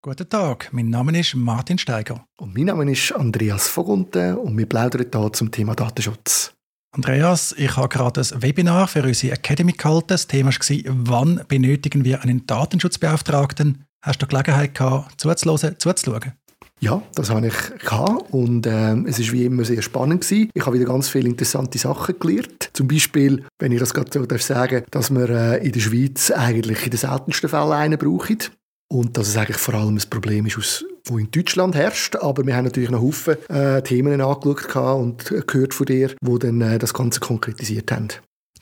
Guten Tag, mein Name ist Martin Steiger. Und mein Name ist Andreas Vogunten und wir plaudern hier zum Thema Datenschutz. Andreas, ich habe gerade ein Webinar für unsere Academy gehalten. Das Thema war, wann benötigen wir einen Datenschutzbeauftragten? Hast du Gelegenheit gehabt, zuzuhören, zuzuschauen? Ja, das habe ich gehabt und äh, es ist wie immer sehr spannend gewesen. Ich habe wieder ganz viele interessante Sachen gelernt. Zum Beispiel, wenn ich das gerade so darf sagen, dass wir äh, in der Schweiz eigentlich in den seltensten Fällen einen brauchen. Und dass es eigentlich vor allem ein Problem ist, das in Deutschland herrscht. Aber wir haben natürlich noch Haufen äh, Themen angeschaut und gehört von dir, die dann äh, das Ganze konkretisiert haben.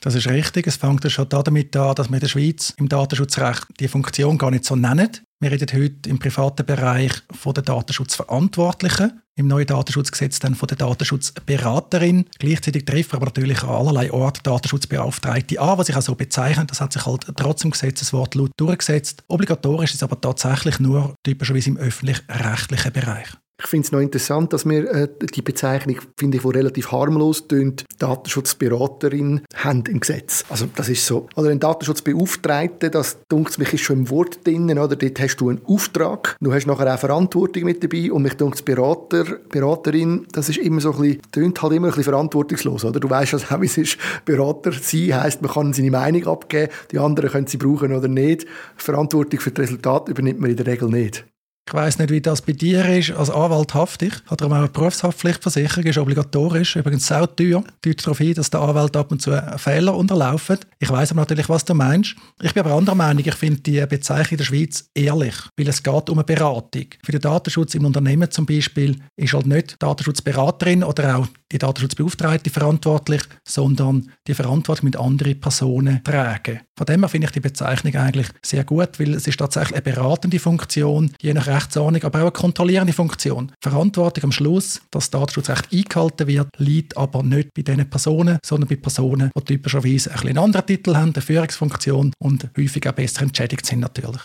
Das ist richtig. Es fängt ja schon damit an, dass wir in der Schweiz im Datenschutzrecht die Funktion gar nicht so nennen. Wir reden heute im privaten Bereich von der Datenschutzverantwortlichen, im neuen Datenschutzgesetz dann von der Datenschutzberaterin. Gleichzeitig treffen aber natürlich an allerlei Orte Datenschutzbeauftragte an, was sich auch so bezeichnet. Das hat sich halt trotzdem Gesetzeswort laut durchgesetzt. Obligatorisch ist es aber tatsächlich nur typischerweise im öffentlich-rechtlichen Bereich. Ich finde es noch interessant, dass wir äh, die Bezeichnung, finde ich, wo relativ harmlos tönt, Datenschutzberaterin haben im Gesetz. Also das ist so. Oder ein Datenschutzbeauftragter, das dunkt mich ist schon im Wort drin, oder? Dort hast du einen Auftrag, du hast nachher auch Verantwortung mit dabei und mich dunkt Berater, Beraterin, das ist immer so ein bisschen, tönt halt immer ein bisschen verantwortungslos, oder? Du weißt also auch, wie es ist, Berater sein heisst, man kann seine Meinung abgeben, die anderen können sie brauchen oder nicht. Verantwortung für das Resultat übernimmt man in der Regel nicht. Ich weiss nicht, wie das bei dir ist. Als Anwalt haftig. Hat darum auch eine Berufshaftpflichtversicherung, ist obligatorisch. Übrigens sehr teuer. Deutet darauf hin, dass der Anwalt ab und zu Fehler unterlaufen. Ich weiss aber natürlich, was du meinst. Ich bin aber anderer Meinung. Ich finde die Bezeichnung in der Schweiz ehrlich, weil es geht um eine Beratung. Für den Datenschutz im Unternehmen zum Beispiel ist halt nicht Datenschutzberaterin oder auch die Datenschutzbeauftragte verantwortlich, sondern die Verantwortung mit anderen Personen tragen. Von dem her finde ich die Bezeichnung eigentlich sehr gut, weil es ist tatsächlich eine beratende Funktion, je nach Rechtsordnung, aber auch eine kontrollierende Funktion. Verantwortung am Schluss, dass das Datenschutzrecht eingehalten wird, liegt aber nicht bei diesen Personen, sondern bei Personen, die typischerweise ein einen anderen Titel haben, eine Führungsfunktion und häufig auch besser entschädigt sind natürlich.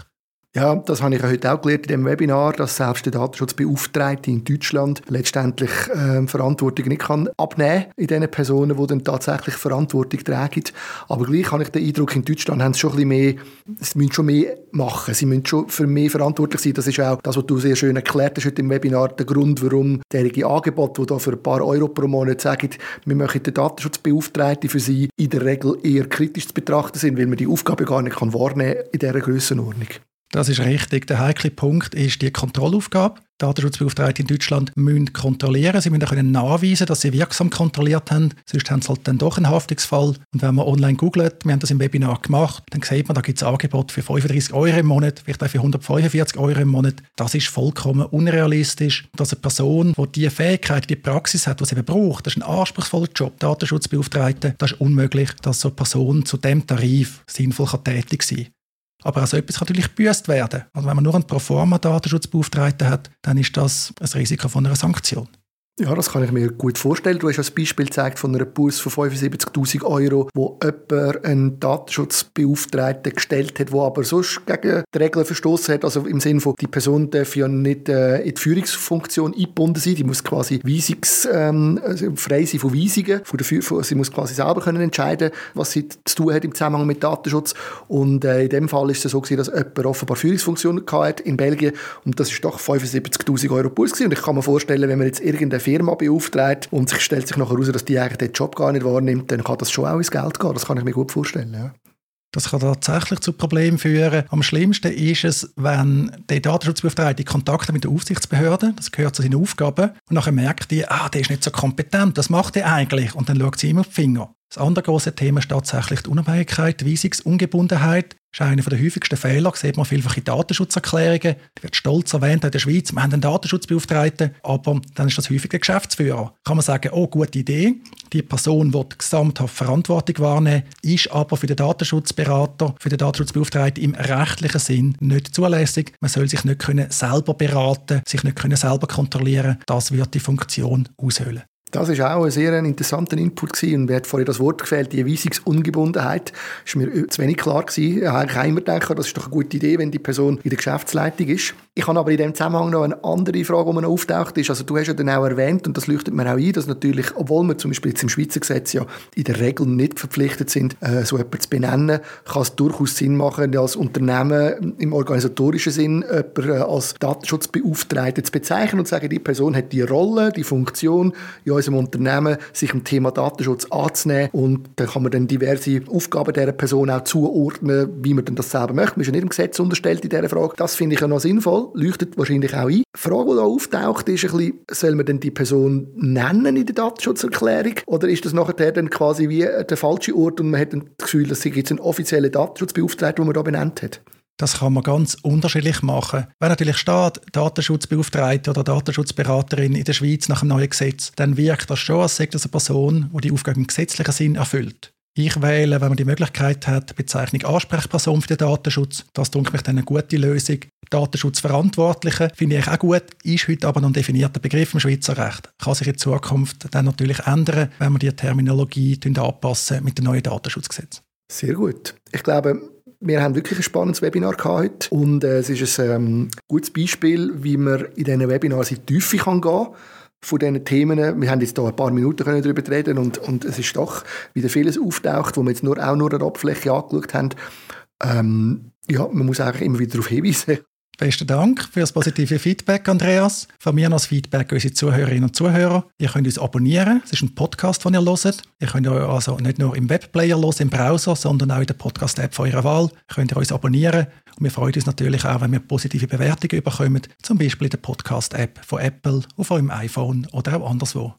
Ja, das habe ich heute auch gelernt in dem Webinar, dass selbst der Datenschutzbeauftragte in Deutschland letztendlich äh, Verantwortung nicht kann abnehmen in den Personen, die dann tatsächlich Verantwortung tragen. Aber gleich habe ich den Eindruck, in Deutschland haben sie schon ein bisschen mehr, sie müssen schon mehr machen, sie müssen schon für mehr verantwortlich sein. Das ist auch das, was du sehr schön erklärt hast heute im Webinar, der Grund, warum derige Angebote, die da für ein paar Euro pro Monat sagen, wir möchten den Datenschutzbeauftragten für sie in der Regel eher kritisch zu betrachten sind, weil man die Aufgabe gar nicht kann wahrnehmen in dieser Grössenordnung. Das ist richtig. Der heikle Punkt ist die Kontrollaufgabe. Datenschutzbeauftragte in Deutschland müssen kontrollieren. Sie müssen können nachweisen, dass sie wirksam kontrolliert haben. Sonst haben sie halt dann doch einen Haftungsfall. Und wenn man online googelt, wir haben das im Webinar gemacht, dann sieht man, da gibt es Angebote für 35 Euro im Monat, vielleicht auch für 145 Euro im Monat. Das ist vollkommen unrealistisch. Dass eine Person, die diese Fähigkeit, die Praxis hat, die sie eben braucht, das ist ein anspruchsvoller Job, Datenschutzbeauftragte, das ist unmöglich, dass so eine Person zu dem Tarif sinnvoll tätig sein kann. Aber auch so etwas kann natürlich gebüßt werden. Also wenn man nur einen Proforma-Datenschutzbeauftragten hat, dann ist das ein Risiko von einer Sanktion. Ja, das kann ich mir gut vorstellen. Du hast ein Beispiel gezeigt von einer Bus von 75'000 Euro, wo jemand einen Datenschutzbeauftragten gestellt hat, der aber sonst gegen die Regeln verstoßen hat. Also im Sinne von, die Person darf ja nicht äh, in die Führungsfunktion eingebunden sein. Die muss quasi weisungs, ähm, also frei sein von Weisungen. Von der, von, sie muss quasi selber können entscheiden, was sie zu tun hat im Zusammenhang mit Datenschutz. Und äh, in dem Fall ist es so gewesen, dass jemand offenbar Führungsfunktionen hatte in Belgien. Und das ist doch 75'000 Euro Bus gewesen. Und ich kann mir vorstellen, wenn man jetzt irgendeine Firma beauftragt und sich stellt sich nachher heraus, dass die eigentlich den Job gar nicht wahrnimmt, dann kann das schon auch ins Geld gehen. Das kann ich mir gut vorstellen. Ja. Das kann tatsächlich zu Problemen führen. Am schlimmsten ist es, wenn der Datenschutzbeauftragte Kontakte mit der Aufsichtsbehörde, das gehört zu seinen Aufgaben, und nachher merkt die, ah, der ist nicht so kompetent, das macht er eigentlich, und dann schaut sie ihm auf die Finger. Das andere große Thema ist tatsächlich die Unabhängigkeit, die Weisungsungebundenheit. Ist einer der häufigsten Fehler, sieht man vielfach in Datenschutzerklärungen. Da wird stolz erwähnt in der Schweiz, wir haben einen Datenschutzbeauftragten, aber dann ist das häufig der Geschäftsführer. Kann man sagen, oh, gute Idee, die Person wird gesamthaft Verantwortung wahrnehmen, ist aber für den Datenschutzberater, für den Datenschutzbeauftragten im rechtlichen Sinn nicht zulässig. Man soll sich nicht können selber beraten, sich nicht können selber kontrollieren. Das wird die Funktion aushöhlen. Das ist auch ein sehr interessanter Input gewesen. und mir hat vorhin das Wort gefällt, die Weisungsungebundenheit, ist mir zu wenig klar gewesen. Ich habe immer gedacht, das ist doch eine gute Idee, wenn die Person in der Geschäftsleitung ist. Ich habe aber in dem Zusammenhang noch eine andere Frage, die mir auftaucht ist. Also du hast ja dann auch erwähnt, und das leuchtet mir auch ein, dass natürlich, obwohl wir zum Beispiel jetzt im Schweizer Gesetz ja in der Regel nicht verpflichtet sind, äh, so etwas zu benennen, kann es durchaus Sinn machen, als Unternehmen im organisatorischen Sinn jemanden äh, als Datenschutzbeauftragten zu bezeichnen und zu sagen, die Person hat die Rolle, die Funktion in unserem Unternehmen, sich dem Thema Datenschutz anzunehmen und dann kann man dann diverse Aufgaben dieser Person auch zuordnen, wie man denn das selber möchte. Man ist ja nicht im Gesetz unterstellt in dieser Frage. Das finde ich ja noch sinnvoll leuchtet wahrscheinlich auch ein. Die Frage, die da auftaucht, ist ein bisschen, soll man denn die Person nennen in der Datenschutzerklärung? Oder ist das nachher dann quasi wie der falsche Ort und man hat das Gefühl, dass es jetzt einen offiziellen Datenschutzbeauftragten, den man da benannt hat? Das kann man ganz unterschiedlich machen. Wenn natürlich steht, Datenschutzbeauftragte oder Datenschutzberaterin in der Schweiz nach dem neuen Gesetz, dann wirkt das schon, als sei das eine Person, die die Aufgabe im gesetzlichen Sinn erfüllt. Ich wähle, wenn man die Möglichkeit hat, die Bezeichnung Ansprechperson für den Datenschutz. Das denke mich dann eine gute Lösung. Datenschutzverantwortliche finde ich auch gut, ist heute aber noch ein definierter Begriff im Schweizer Recht. Kann sich in Zukunft dann natürlich ändern, wenn wir die Terminologie anpassen mit dem neuen Datenschutzgesetz. Sehr gut. Ich glaube, wir haben wirklich ein spannendes Webinar heute und äh, es ist ein ähm, gutes Beispiel, wie man in diesen Webinars in die Tiefe kann gehen kann von diesen Themen. Wir haben jetzt hier ein paar Minuten darüber reden und, und es ist doch wieder vieles auftaucht, wo wir jetzt nur, auch nur an der Oberfläche angeschaut haben. Ähm, ja, man muss eigentlich immer wieder darauf hinweisen. Besten Dank für das positive Feedback, Andreas. Von mir noch das Feedback an unsere Zuhörerinnen und Zuhörer. Ihr könnt uns abonnieren. Es ist ein Podcast, den ihr hört. Ihr könnt euch also nicht nur im Webplayer hören, im Browser, sondern auch in der Podcast-App von eurer Wahl. Könnt ihr uns abonnieren. Und wir freuen uns natürlich auch, wenn wir positive Bewertungen bekommen, zum Beispiel in der Podcast-App von Apple, auf eurem iPhone oder auch anderswo.